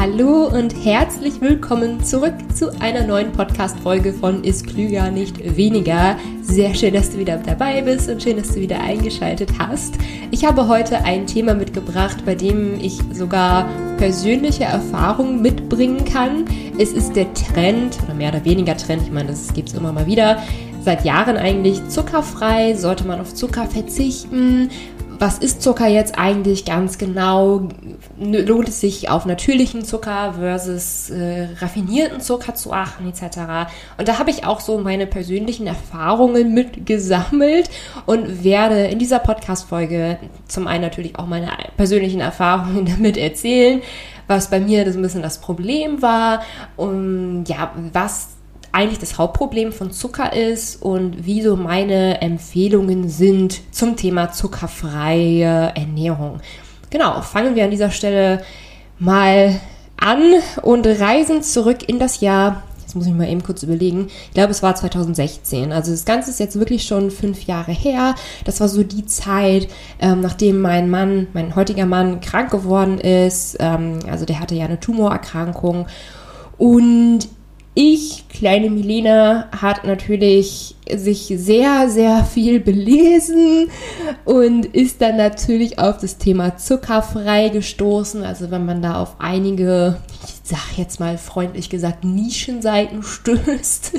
Hallo und herzlich willkommen zurück zu einer neuen Podcast-Folge von Ist Klüger nicht weniger. Sehr schön, dass du wieder dabei bist und schön, dass du wieder eingeschaltet hast. Ich habe heute ein Thema mitgebracht, bei dem ich sogar persönliche Erfahrungen mitbringen kann. Es ist der Trend, oder mehr oder weniger Trend, ich meine, das gibt es immer mal wieder, seit Jahren eigentlich zuckerfrei, sollte man auf Zucker verzichten was ist Zucker jetzt eigentlich ganz genau? Lohnt es sich auf natürlichen Zucker versus äh, raffinierten Zucker zu achten etc. Und da habe ich auch so meine persönlichen Erfahrungen mitgesammelt und werde in dieser Podcast-Folge zum einen natürlich auch meine persönlichen Erfahrungen damit erzählen, was bei mir so ein bisschen das Problem war und ja, was eigentlich das Hauptproblem von Zucker ist und wie so meine Empfehlungen sind zum Thema zuckerfreie Ernährung. Genau, fangen wir an dieser Stelle mal an und reisen zurück in das Jahr. Jetzt muss ich mal eben kurz überlegen. Ich glaube, es war 2016. Also das Ganze ist jetzt wirklich schon fünf Jahre her. Das war so die Zeit, ähm, nachdem mein Mann, mein heutiger Mann, krank geworden ist. Ähm, also der hatte ja eine Tumorerkrankung. Und ich, kleine Milena, hat natürlich sich sehr, sehr viel belesen und ist dann natürlich auf das Thema zuckerfrei gestoßen. Also wenn man da auf einige, ich sag jetzt mal freundlich gesagt, Nischenseiten stößt,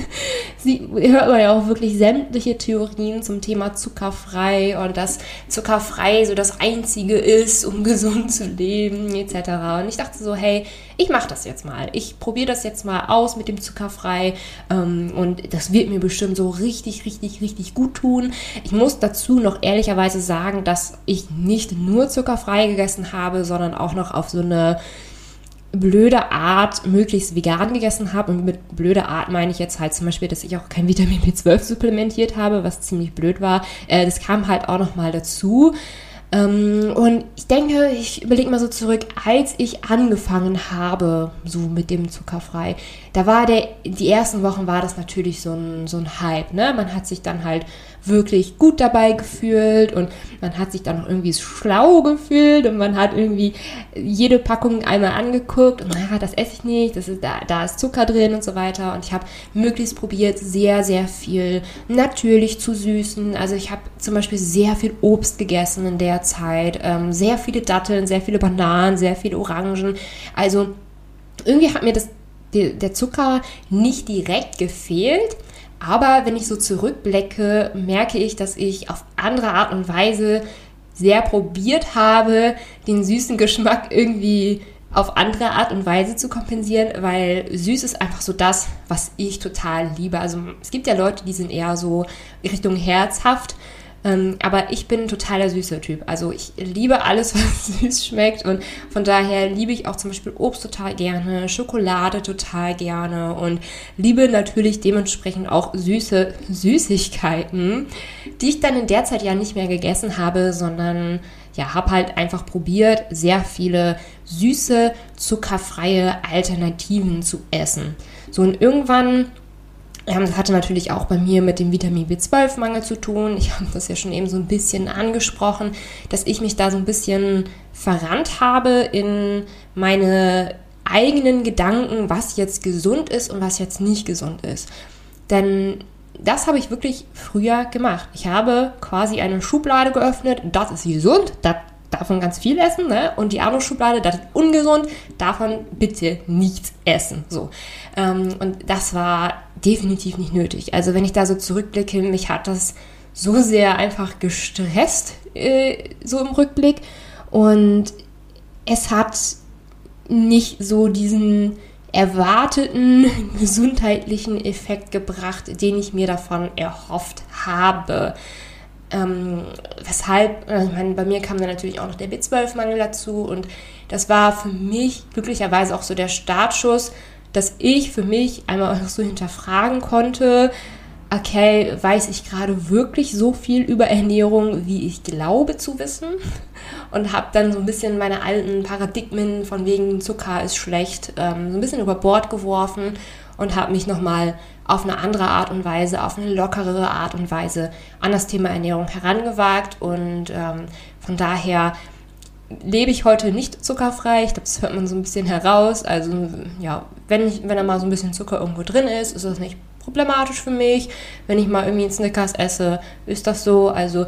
hört man ja auch wirklich sämtliche Theorien zum Thema zuckerfrei und dass zuckerfrei so das Einzige ist, um gesund zu leben etc. Und ich dachte so, hey, ich mache das jetzt mal. Ich probiere das jetzt mal aus mit dem zuckerfrei ähm, und das wird mir bestimmt so richtig, richtig, richtig gut tun. Ich muss dazu noch ehrlicherweise sagen, dass ich nicht nur zuckerfrei gegessen habe, sondern auch noch auf so eine blöde Art möglichst vegan gegessen habe. Und mit blöde Art meine ich jetzt halt zum Beispiel, dass ich auch kein Vitamin B12 supplementiert habe, was ziemlich blöd war. Äh, das kam halt auch noch mal dazu. Ähm, und ich denke, ich überlege mal so zurück, als ich angefangen habe, so mit dem Zuckerfrei, da war der, die ersten Wochen war das natürlich so ein, so ein Hype, ne? Man hat sich dann halt wirklich gut dabei gefühlt und man hat sich dann auch irgendwie schlau gefühlt und man hat irgendwie jede Packung einmal angeguckt und naja, das esse ich nicht, das ist, da, da ist Zucker drin und so weiter und ich habe möglichst probiert, sehr, sehr viel natürlich zu süßen. Also ich habe zum Beispiel sehr viel Obst gegessen in der Zeit, ähm, sehr viele Datteln, sehr viele Bananen, sehr viele Orangen. Also irgendwie hat mir das, der Zucker nicht direkt gefehlt, aber wenn ich so zurückblicke, merke ich, dass ich auf andere Art und Weise sehr probiert habe, den süßen Geschmack irgendwie auf andere Art und Weise zu kompensieren, weil süß ist einfach so das, was ich total liebe. Also es gibt ja Leute, die sind eher so Richtung herzhaft ähm, aber ich bin ein totaler süßer Typ. Also ich liebe alles, was süß schmeckt und von daher liebe ich auch zum Beispiel Obst total gerne, Schokolade total gerne und liebe natürlich dementsprechend auch süße Süßigkeiten, die ich dann in der Zeit ja nicht mehr gegessen habe, sondern ja, habe halt einfach probiert, sehr viele süße, zuckerfreie Alternativen zu essen. So und irgendwann das hatte natürlich auch bei mir mit dem Vitamin B12-Mangel zu tun. Ich habe das ja schon eben so ein bisschen angesprochen, dass ich mich da so ein bisschen verrannt habe in meine eigenen Gedanken, was jetzt gesund ist und was jetzt nicht gesund ist. Denn das habe ich wirklich früher gemacht. Ich habe quasi eine Schublade geöffnet, das ist gesund, das davon ganz viel essen, ne? Und die andere Schublade, das ist ungesund, davon bitte nichts essen. So. Ähm, und das war definitiv nicht nötig. Also wenn ich da so zurückblicke, mich hat das so sehr einfach gestresst, äh, so im Rückblick. Und es hat nicht so diesen erwarteten gesundheitlichen Effekt gebracht, den ich mir davon erhofft habe. Ähm, weshalb, also ich meine, bei mir kam dann natürlich auch noch der B12-Mangel dazu und das war für mich glücklicherweise auch so der Startschuss, dass ich für mich einmal so hinterfragen konnte, okay, weiß ich gerade wirklich so viel über Ernährung, wie ich glaube zu wissen? Und habe dann so ein bisschen meine alten Paradigmen von wegen Zucker ist schlecht, ähm, so ein bisschen über Bord geworfen und habe mich nochmal auf eine andere Art und Weise, auf eine lockerere Art und Weise an das Thema Ernährung herangewagt. Und ähm, von daher lebe ich heute nicht zuckerfrei. Ich glaube, das hört man so ein bisschen heraus. Also ja, wenn, ich, wenn da mal so ein bisschen Zucker irgendwo drin ist, ist das nicht problematisch für mich. Wenn ich mal irgendwie einen Snickers esse, ist das so. Also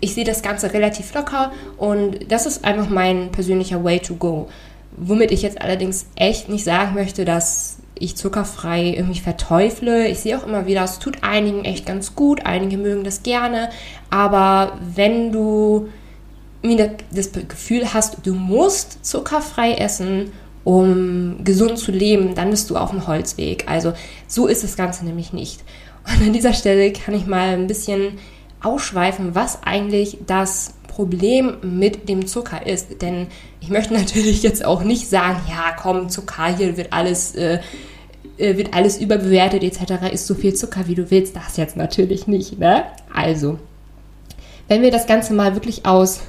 ich sehe das Ganze relativ locker und das ist einfach mein persönlicher Way to go. Womit ich jetzt allerdings echt nicht sagen möchte, dass ich zuckerfrei irgendwie verteufle. Ich sehe auch immer wieder, es tut einigen echt ganz gut, einige mögen das gerne, aber wenn du das Gefühl hast, du musst zuckerfrei essen, um gesund zu leben, dann bist du auf dem Holzweg. Also so ist das Ganze nämlich nicht. Und an dieser Stelle kann ich mal ein bisschen ausschweifen, was eigentlich das Problem mit dem Zucker ist. Denn ich möchte natürlich jetzt auch nicht sagen, ja komm, Zucker, hier wird alles, äh, äh wird alles überbewertet etc., ist so viel Zucker, wie du willst. Das jetzt natürlich nicht. Ne? Also, wenn wir das Ganze mal wirklich aus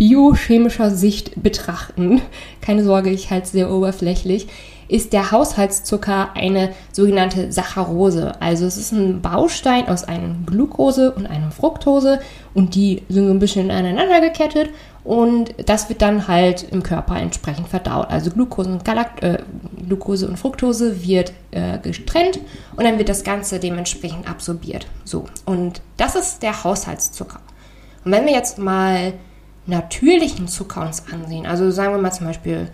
biochemischer Sicht betrachten, keine Sorge, ich halte es sehr oberflächlich, ist der Haushaltszucker eine sogenannte Saccharose. Also es ist ein Baustein aus einem Glucose und einem Fructose und die sind so ein bisschen aneinander gekettet und das wird dann halt im Körper entsprechend verdaut. Also Glucose und, Galakt äh, Glucose und Fructose wird äh, getrennt und dann wird das Ganze dementsprechend absorbiert. So, und das ist der Haushaltszucker. Und wenn wir jetzt mal natürlichen Zucker uns ansehen, also sagen wir mal zum Beispiel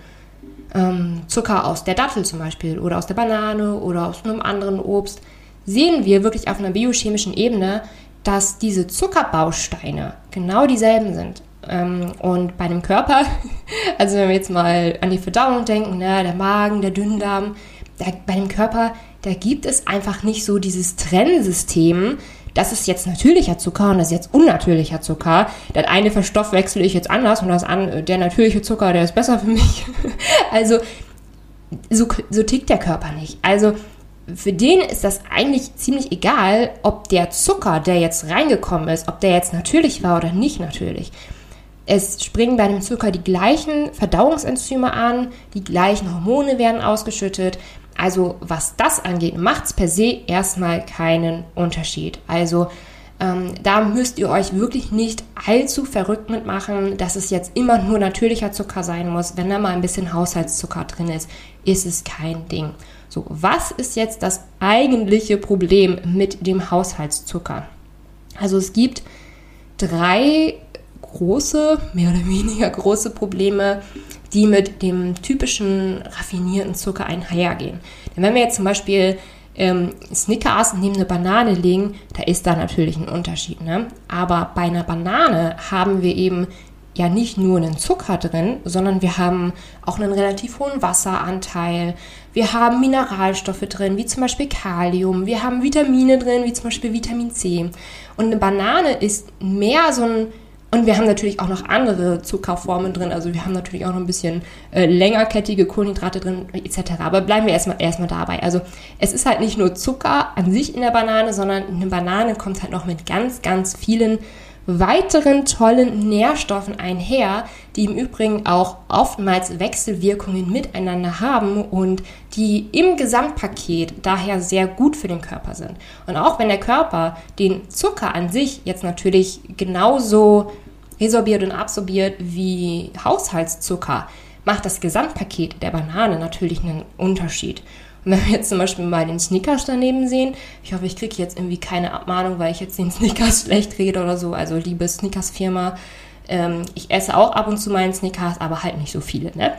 ähm, Zucker aus der Dattel zum Beispiel oder aus der Banane oder aus einem anderen Obst, sehen wir wirklich auf einer biochemischen Ebene, dass diese Zuckerbausteine genau dieselben sind. Ähm, und bei dem Körper, also wenn wir jetzt mal an die Verdauung denken, ne, der Magen, der Dünndarm, der, bei dem Körper, da gibt es einfach nicht so dieses Trennsystem, das ist jetzt natürlicher Zucker und das ist jetzt unnatürlicher Zucker. Das eine verstoffwechsel ich jetzt anders und das an, der natürliche Zucker, der ist besser für mich. also so, so tickt der Körper nicht. Also für den ist das eigentlich ziemlich egal, ob der Zucker, der jetzt reingekommen ist, ob der jetzt natürlich war oder nicht natürlich. Es springen bei dem Zucker die gleichen Verdauungsenzyme an, die gleichen Hormone werden ausgeschüttet. Also was das angeht, macht es per se erstmal keinen Unterschied. Also ähm, da müsst ihr euch wirklich nicht allzu verrückt mitmachen, dass es jetzt immer nur natürlicher Zucker sein muss. Wenn da mal ein bisschen Haushaltszucker drin ist, ist es kein Ding. So, was ist jetzt das eigentliche Problem mit dem Haushaltszucker? Also es gibt drei große, mehr oder weniger große Probleme, die mit dem typischen raffinierten Zucker einhergehen. Denn wenn wir jetzt zum Beispiel ähm, Snickers neben eine Banane legen, da ist da natürlich ein Unterschied. Ne? Aber bei einer Banane haben wir eben ja nicht nur einen Zucker drin, sondern wir haben auch einen relativ hohen Wasseranteil. Wir haben Mineralstoffe drin, wie zum Beispiel Kalium. Wir haben Vitamine drin, wie zum Beispiel Vitamin C. Und eine Banane ist mehr so ein und wir haben natürlich auch noch andere Zuckerformen drin. Also wir haben natürlich auch noch ein bisschen äh, längerkettige Kohlenhydrate drin etc. Aber bleiben wir erstmal erstmal dabei. Also es ist halt nicht nur Zucker an sich in der Banane, sondern eine Banane kommt halt noch mit ganz, ganz vielen weiteren tollen Nährstoffen einher, die im Übrigen auch oftmals Wechselwirkungen miteinander haben und die im Gesamtpaket daher sehr gut für den Körper sind. Und auch wenn der Körper den Zucker an sich jetzt natürlich genauso resorbiert und absorbiert wie Haushaltszucker, macht das Gesamtpaket der Banane natürlich einen Unterschied. Und wenn wir jetzt zum Beispiel mal den Snickers daneben sehen, ich hoffe, ich kriege jetzt irgendwie keine Abmahnung, weil ich jetzt den Snickers schlecht rede oder so. Also liebe Snickers-Firma, ähm, ich esse auch ab und zu meinen Snickers, aber halt nicht so viele, ne?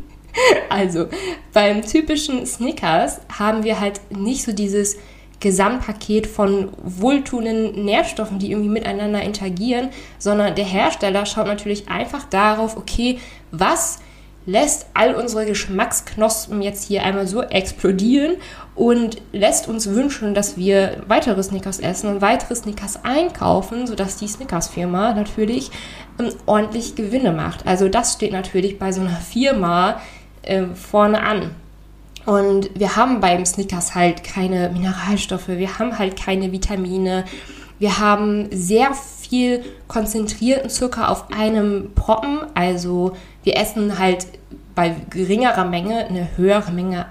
also beim typischen Snickers haben wir halt nicht so dieses Gesamtpaket von wohltuenden Nährstoffen, die irgendwie miteinander interagieren, sondern der Hersteller schaut natürlich einfach darauf, okay, was lässt all unsere Geschmacksknospen jetzt hier einmal so explodieren und lässt uns wünschen, dass wir weitere Snickers essen und weitere Snickers einkaufen, sodass die Snickers-Firma natürlich ähm, ordentlich Gewinne macht. Also das steht natürlich bei so einer Firma äh, vorne an. Und wir haben beim Snickers halt keine Mineralstoffe, wir haben halt keine Vitamine, wir haben sehr viel konzentrierten Zucker auf einem Proppen, also wir essen halt bei geringerer Menge eine höhere Menge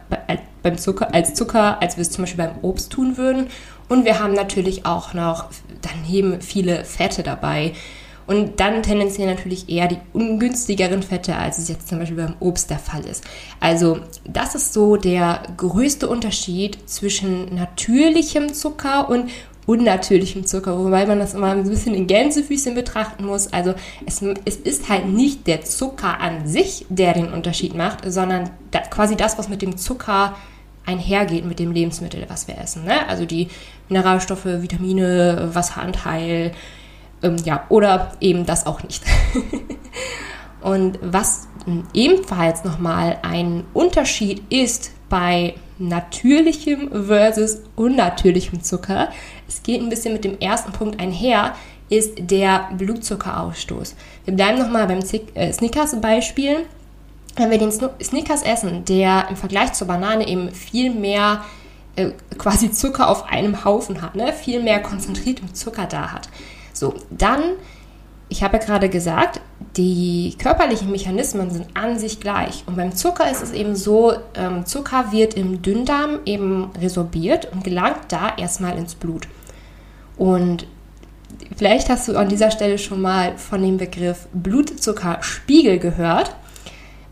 beim Zucker, als Zucker, als wir es zum Beispiel beim Obst tun würden. Und wir haben natürlich auch noch daneben viele Fette dabei. Und dann tendenziell natürlich eher die ungünstigeren Fette, als es jetzt zum Beispiel beim Obst der Fall ist. Also das ist so der größte Unterschied zwischen natürlichem Zucker und unnatürlichem Zucker, wobei man das immer ein bisschen in Gänsefüßchen betrachten muss. Also es, es ist halt nicht der Zucker an sich, der den Unterschied macht, sondern da, quasi das, was mit dem Zucker einhergeht mit dem Lebensmittel, was wir essen. Ne? Also die Mineralstoffe, Vitamine, Wasseranteil, ähm, ja, oder eben das auch nicht. Und was ebenfalls nochmal ein Unterschied ist bei natürlichem versus unnatürlichem Zucker, es geht ein bisschen mit dem ersten Punkt einher, ist der Blutzuckerausstoß. Wir bleiben nochmal beim äh, Snickers-Beispiel. Wenn wir den Snickers essen, der im Vergleich zur Banane eben viel mehr äh, quasi Zucker auf einem Haufen hat, ne? viel mehr konzentrierten Zucker da hat, so, dann, ich habe ja gerade gesagt, die körperlichen Mechanismen sind an sich gleich. Und beim Zucker ist es eben so, ähm, Zucker wird im Dünndarm eben resorbiert und gelangt da erstmal ins Blut. Und vielleicht hast du an dieser Stelle schon mal von dem Begriff Blutzuckerspiegel gehört.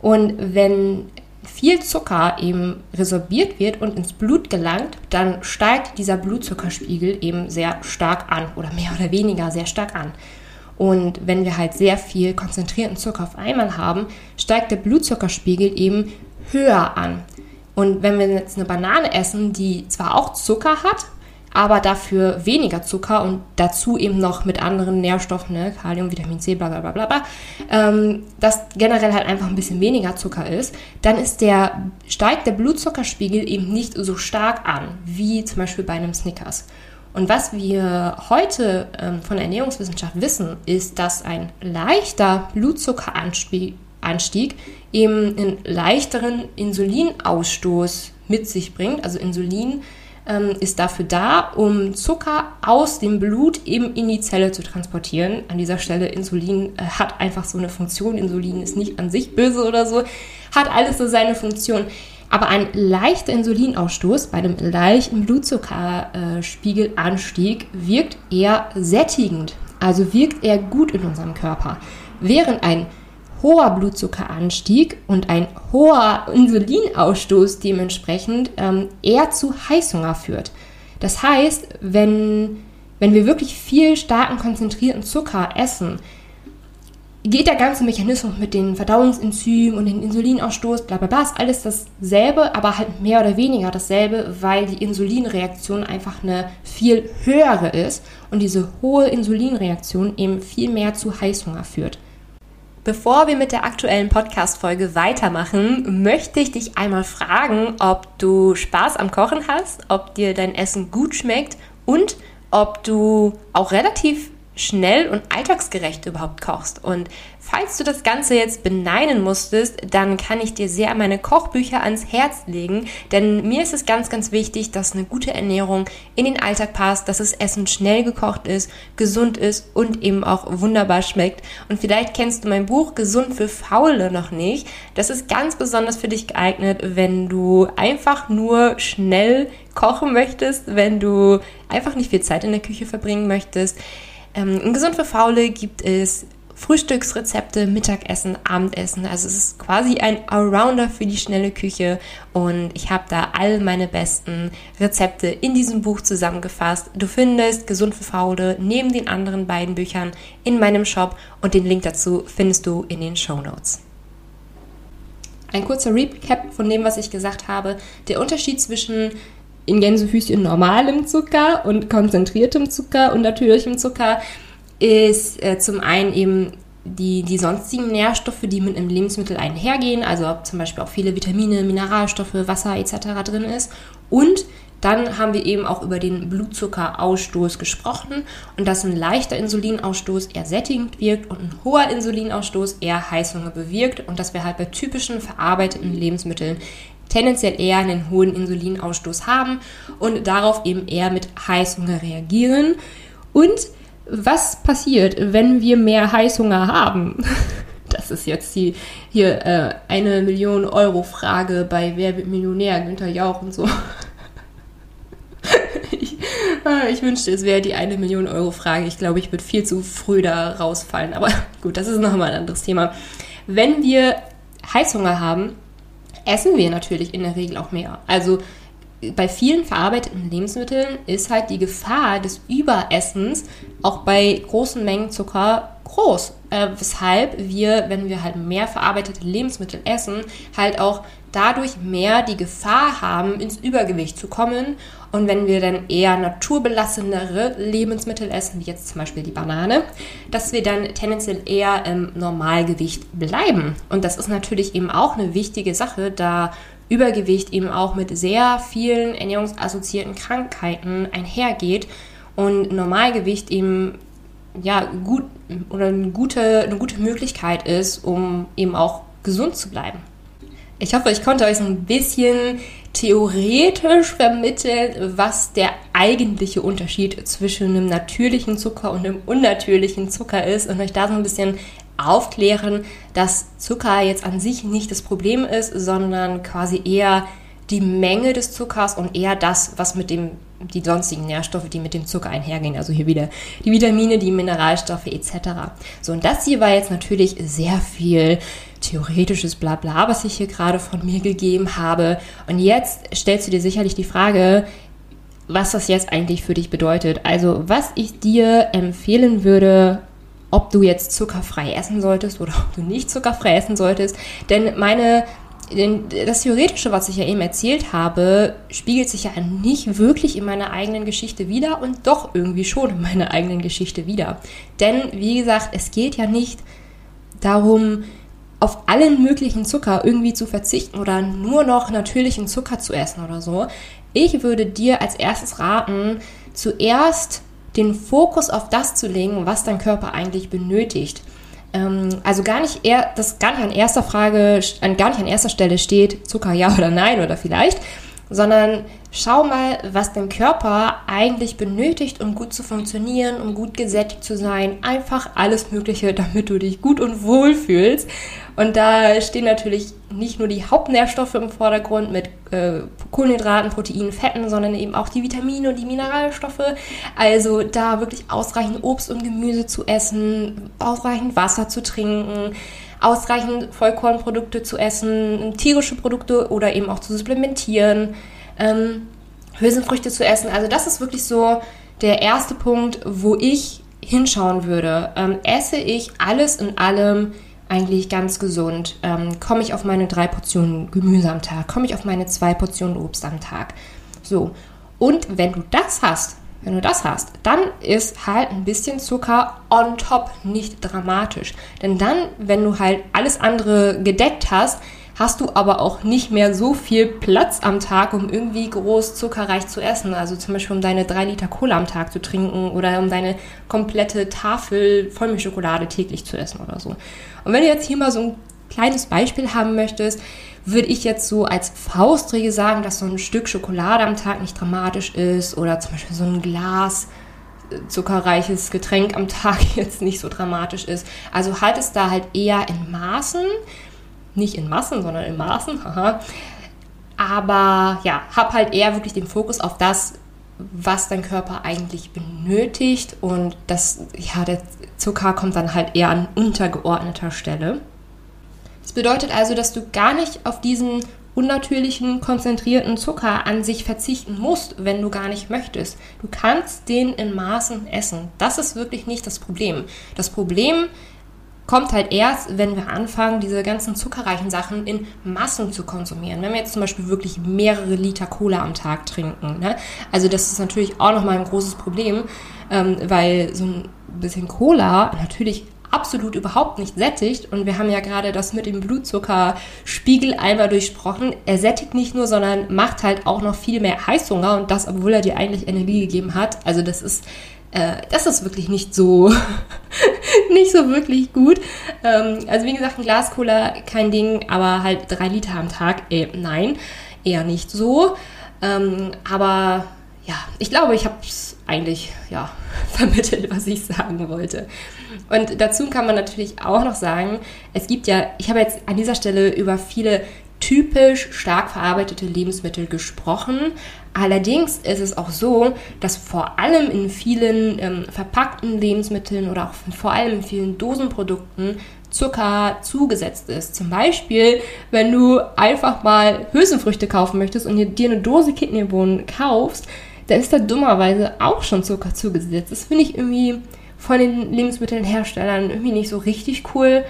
Und wenn viel Zucker eben resorbiert wird und ins Blut gelangt, dann steigt dieser Blutzuckerspiegel eben sehr stark an oder mehr oder weniger sehr stark an. Und wenn wir halt sehr viel konzentrierten Zucker auf einmal haben, steigt der Blutzuckerspiegel eben höher an. Und wenn wir jetzt eine Banane essen, die zwar auch Zucker hat, aber dafür weniger Zucker und dazu eben noch mit anderen Nährstoffen, ne, Kalium, Vitamin C, bla bla bla bla, bla ähm, dass generell halt einfach ein bisschen weniger Zucker ist, dann ist der, steigt der Blutzuckerspiegel eben nicht so stark an, wie zum Beispiel bei einem Snickers. Und was wir heute ähm, von der Ernährungswissenschaft wissen, ist, dass ein leichter Blutzuckeranstieg eben einen leichteren Insulinausstoß mit sich bringt. Also Insulin ähm, ist dafür da, um Zucker aus dem Blut eben in die Zelle zu transportieren. An dieser Stelle, Insulin äh, hat einfach so eine Funktion. Insulin ist nicht an sich böse oder so, hat alles so seine Funktion. Aber ein leichter Insulinausstoß bei einem leichten Blutzuckerspiegelanstieg wirkt eher sättigend, also wirkt eher gut in unserem Körper. Während ein hoher Blutzuckeranstieg und ein hoher Insulinausstoß dementsprechend ähm, eher zu Heißhunger führt. Das heißt, wenn, wenn wir wirklich viel starken konzentrierten Zucker essen, geht der ganze Mechanismus mit den Verdauungsenzymen und den Insulinausstoß, bla bla bla, ist alles dasselbe, aber halt mehr oder weniger dasselbe, weil die Insulinreaktion einfach eine viel höhere ist und diese hohe Insulinreaktion eben viel mehr zu Heißhunger führt. Bevor wir mit der aktuellen Podcast-Folge weitermachen, möchte ich dich einmal fragen, ob du Spaß am Kochen hast, ob dir dein Essen gut schmeckt und ob du auch relativ schnell und alltagsgerecht überhaupt kochst. Und falls du das Ganze jetzt beneiden musstest, dann kann ich dir sehr meine Kochbücher ans Herz legen, denn mir ist es ganz, ganz wichtig, dass eine gute Ernährung in den Alltag passt, dass das Essen schnell gekocht ist, gesund ist und eben auch wunderbar schmeckt. Und vielleicht kennst du mein Buch Gesund für Faule noch nicht. Das ist ganz besonders für dich geeignet, wenn du einfach nur schnell kochen möchtest, wenn du einfach nicht viel Zeit in der Küche verbringen möchtest ähm, in Gesund für Faule gibt es Frühstücksrezepte, Mittagessen, Abendessen. Also es ist quasi ein Allrounder für die schnelle Küche und ich habe da all meine besten Rezepte in diesem Buch zusammengefasst. Du findest Gesund für Faule neben den anderen beiden Büchern in meinem Shop und den Link dazu findest du in den Show Notes. Ein kurzer Recap von dem, was ich gesagt habe. Der Unterschied zwischen in Gänsefüßchen normalem Zucker und konzentriertem Zucker und natürlichem Zucker ist äh, zum einen eben die, die sonstigen Nährstoffe, die mit einem Lebensmittel einhergehen, also ob zum Beispiel auch viele Vitamine, Mineralstoffe, Wasser etc. drin ist. Und dann haben wir eben auch über den Blutzuckerausstoß gesprochen und dass ein leichter Insulinausstoß eher sättigend wirkt und ein hoher Insulinausstoß eher Heißhunger bewirkt und dass wir halt bei typischen verarbeiteten Lebensmitteln tendenziell eher einen hohen Insulinausstoß haben und darauf eben eher mit Heißhunger reagieren. Und was passiert, wenn wir mehr Heißhunger haben? Das ist jetzt die hier äh, eine Million Euro Frage bei Wer wird Millionär, Günther Jauch und so. ich, Ah, ich wünschte, es wäre die eine Million Euro Frage. Ich glaube, ich würde viel zu früh da rausfallen. Aber gut, das ist nochmal ein anderes Thema. Wenn wir Heißhunger haben, essen wir natürlich in der Regel auch mehr. Also bei vielen verarbeiteten Lebensmitteln ist halt die Gefahr des Überessens auch bei großen Mengen Zucker groß. Äh, weshalb wir, wenn wir halt mehr verarbeitete Lebensmittel essen, halt auch dadurch mehr die Gefahr haben, ins Übergewicht zu kommen. Und wenn wir dann eher naturbelassenere Lebensmittel essen, wie jetzt zum Beispiel die Banane, dass wir dann tendenziell eher im Normalgewicht bleiben. Und das ist natürlich eben auch eine wichtige Sache, da Übergewicht eben auch mit sehr vielen ernährungsassoziierten Krankheiten einhergeht und Normalgewicht eben ja gut oder eine gute, eine gute Möglichkeit ist, um eben auch gesund zu bleiben. Ich hoffe, ich konnte euch so ein bisschen theoretisch vermitteln, was der eigentliche Unterschied zwischen einem natürlichen Zucker und einem unnatürlichen Zucker ist und euch da so ein bisschen aufklären, dass Zucker jetzt an sich nicht das Problem ist, sondern quasi eher die Menge des Zuckers und eher das, was mit dem die sonstigen Nährstoffe, die mit dem Zucker einhergehen, also hier wieder die Vitamine, die Mineralstoffe etc. So und das hier war jetzt natürlich sehr viel theoretisches Blabla, was ich hier gerade von mir gegeben habe. Und jetzt stellst du dir sicherlich die Frage, was das jetzt eigentlich für dich bedeutet. Also was ich dir empfehlen würde, ob du jetzt zuckerfrei essen solltest oder ob du nicht zuckerfrei essen solltest. Denn meine das Theoretische, was ich ja eben erzählt habe, spiegelt sich ja nicht wirklich in meiner eigenen Geschichte wieder und doch irgendwie schon in meiner eigenen Geschichte wieder. Denn, wie gesagt, es geht ja nicht darum, auf allen möglichen Zucker irgendwie zu verzichten oder nur noch natürlichen Zucker zu essen oder so. Ich würde dir als erstes raten, zuerst den Fokus auf das zu legen, was dein Körper eigentlich benötigt. Ähm, also gar nicht eher, das gar nicht an erster Frage, gar nicht an erster Stelle steht, Zucker ja oder nein oder vielleicht, sondern schau mal, was dein Körper eigentlich benötigt, um gut zu funktionieren, um gut gesättigt zu sein. Einfach alles Mögliche, damit du dich gut und wohl fühlst. Und da stehen natürlich nicht nur die Hauptnährstoffe im Vordergrund mit äh, Kohlenhydraten, Proteinen, Fetten, sondern eben auch die Vitamine und die Mineralstoffe. Also da wirklich ausreichend Obst und Gemüse zu essen, ausreichend Wasser zu trinken ausreichend Vollkornprodukte zu essen, tierische Produkte oder eben auch zu supplementieren, ähm, Hülsenfrüchte zu essen. Also das ist wirklich so der erste Punkt, wo ich hinschauen würde. Ähm, esse ich alles in allem eigentlich ganz gesund? Ähm, komme ich auf meine drei Portionen Gemüse am Tag? Komme ich auf meine zwei Portionen Obst am Tag? So. Und wenn du das hast, wenn du das hast, dann ist halt ein bisschen Zucker on top nicht dramatisch. Denn dann, wenn du halt alles andere gedeckt hast, hast du aber auch nicht mehr so viel Platz am Tag, um irgendwie groß zuckerreich zu essen. Also zum Beispiel um deine drei Liter Cola am Tag zu trinken oder um deine komplette Tafel Vollmilchschokolade täglich zu essen oder so. Und wenn du jetzt hier mal so ein kleines Beispiel haben möchtest, würde ich jetzt so als Faustregel sagen, dass so ein Stück Schokolade am Tag nicht dramatisch ist oder zum Beispiel so ein Glas äh, zuckerreiches Getränk am Tag jetzt nicht so dramatisch ist. Also halt es da halt eher in Maßen, nicht in Massen, sondern in Maßen, haha. Aber ja, hab halt eher wirklich den Fokus auf das, was dein Körper eigentlich benötigt und das, ja, der Zucker kommt dann halt eher an untergeordneter Stelle. Das bedeutet also, dass du gar nicht auf diesen unnatürlichen, konzentrierten Zucker an sich verzichten musst, wenn du gar nicht möchtest. Du kannst den in Maßen essen. Das ist wirklich nicht das Problem. Das Problem kommt halt erst, wenn wir anfangen, diese ganzen zuckerreichen Sachen in Massen zu konsumieren. Wenn wir jetzt zum Beispiel wirklich mehrere Liter Cola am Tag trinken. Ne? Also das ist natürlich auch nochmal ein großes Problem, ähm, weil so ein bisschen Cola natürlich absolut überhaupt nicht sättigt. Und wir haben ja gerade das mit dem Blutzuckerspiegel einmal durchsprochen. Er sättigt nicht nur, sondern macht halt auch noch viel mehr Heißhunger und das, obwohl er dir eigentlich Energie gegeben hat. Also das ist äh, das ist wirklich nicht so, nicht so wirklich gut. Ähm, also wie gesagt, ein Glas Cola, kein Ding, aber halt drei Liter am Tag, äh, nein, eher nicht so. Ähm, aber ja, ich glaube, ich habe es eigentlich ja, vermittelt, was ich sagen wollte. Und dazu kann man natürlich auch noch sagen, es gibt ja, ich habe jetzt an dieser Stelle über viele typisch stark verarbeitete Lebensmittel gesprochen. Allerdings ist es auch so, dass vor allem in vielen ähm, verpackten Lebensmitteln oder auch vor allem in vielen Dosenprodukten Zucker zugesetzt ist. Zum Beispiel, wenn du einfach mal Hülsenfrüchte kaufen möchtest und dir eine Dose Kidneybohnen kaufst, da ist da dummerweise auch schon Zucker zugesetzt. Das finde ich irgendwie von den Lebensmittelherstellern irgendwie nicht so richtig cool,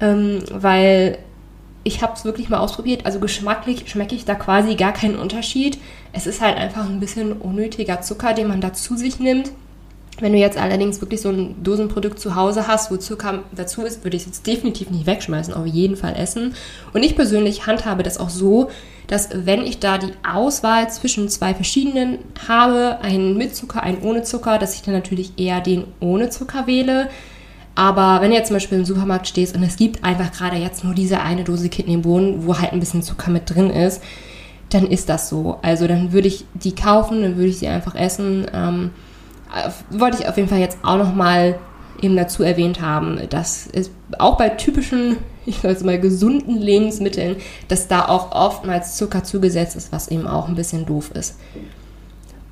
ähm, weil ich habe es wirklich mal ausprobiert. Also geschmacklich schmecke ich da quasi gar keinen Unterschied. Es ist halt einfach ein bisschen unnötiger Zucker, den man da zu sich nimmt. Wenn du jetzt allerdings wirklich so ein Dosenprodukt zu Hause hast, wo Zucker dazu ist, würde ich es jetzt definitiv nicht wegschmeißen, auf jeden Fall essen. Und ich persönlich handhabe das auch so, dass wenn ich da die Auswahl zwischen zwei verschiedenen habe, einen mit Zucker, einen ohne Zucker, dass ich dann natürlich eher den ohne Zucker wähle. Aber wenn du jetzt zum Beispiel im Supermarkt stehst und es gibt einfach gerade jetzt nur diese eine Dose Kidneybohnen, wo halt ein bisschen Zucker mit drin ist, dann ist das so. Also dann würde ich die kaufen, dann würde ich sie einfach essen. Ähm, äh, wollte ich auf jeden Fall jetzt auch nochmal eben dazu erwähnt haben, dass es auch bei typischen, ich sage mal, gesunden Lebensmitteln, dass da auch oftmals Zucker zugesetzt ist, was eben auch ein bisschen doof ist.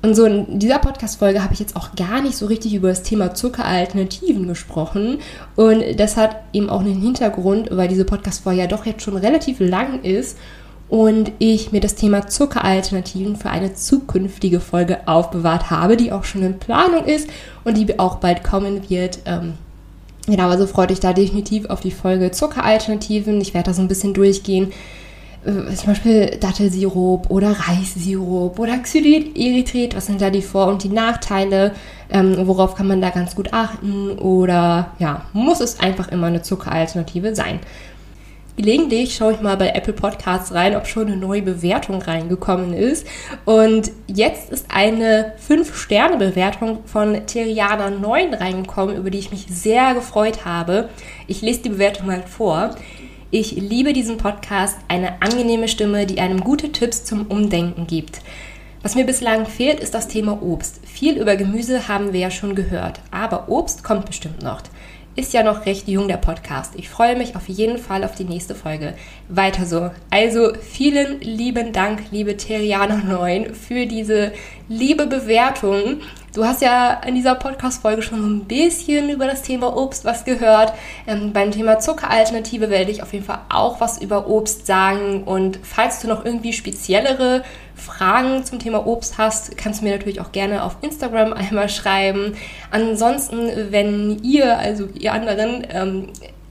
Und so in dieser Podcast-Folge habe ich jetzt auch gar nicht so richtig über das Thema Zuckeralternativen gesprochen. Und das hat eben auch einen Hintergrund, weil diese Podcast-Folge ja doch jetzt schon relativ lang ist und ich mir das Thema Zuckeralternativen für eine zukünftige Folge aufbewahrt habe, die auch schon in Planung ist und die auch bald kommen wird. Ähm, genau, also freut euch da definitiv auf die Folge Zuckeralternativen. Ich werde da so ein bisschen durchgehen. Äh, zum Beispiel Dattelsirup oder Reissirup oder Xylit, was sind da die Vor- und die Nachteile, ähm, worauf kann man da ganz gut achten oder ja, muss es einfach immer eine Zuckeralternative sein. Gelegentlich schaue ich mal bei Apple Podcasts rein, ob schon eine neue Bewertung reingekommen ist. Und jetzt ist eine 5-Sterne-Bewertung von Teriana 9 reingekommen, über die ich mich sehr gefreut habe. Ich lese die Bewertung mal vor. Ich liebe diesen Podcast, eine angenehme Stimme, die einem gute Tipps zum Umdenken gibt. Was mir bislang fehlt, ist das Thema Obst. Viel über Gemüse haben wir ja schon gehört, aber Obst kommt bestimmt noch. Ist ja noch recht jung der Podcast. Ich freue mich auf jeden Fall auf die nächste Folge. Weiter so. Also vielen lieben Dank, liebe Teriana9, für diese liebe Bewertung. Du hast ja in dieser Podcast-Folge schon so ein bisschen über das Thema Obst was gehört. Ähm, beim Thema Zuckeralternative werde ich auf jeden Fall auch was über Obst sagen. Und falls du noch irgendwie speziellere Fragen zum Thema Obst hast, kannst du mir natürlich auch gerne auf Instagram einmal schreiben. Ansonsten, wenn ihr, also ihr anderen, ähm,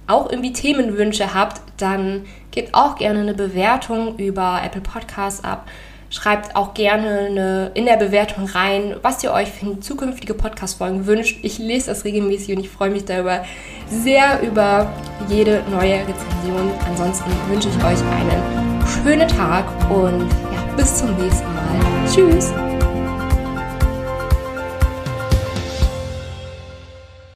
auch irgendwie Themenwünsche habt, dann gebt auch gerne eine Bewertung über Apple Podcasts ab. Schreibt auch gerne eine, in der Bewertung rein, was ihr euch für zukünftige Podcast-Folgen wünscht. Ich lese das regelmäßig und ich freue mich darüber sehr über jede neue Rezension. Ansonsten wünsche ich euch einen schönen Tag und ja, bis zum nächsten Mal. Tschüss!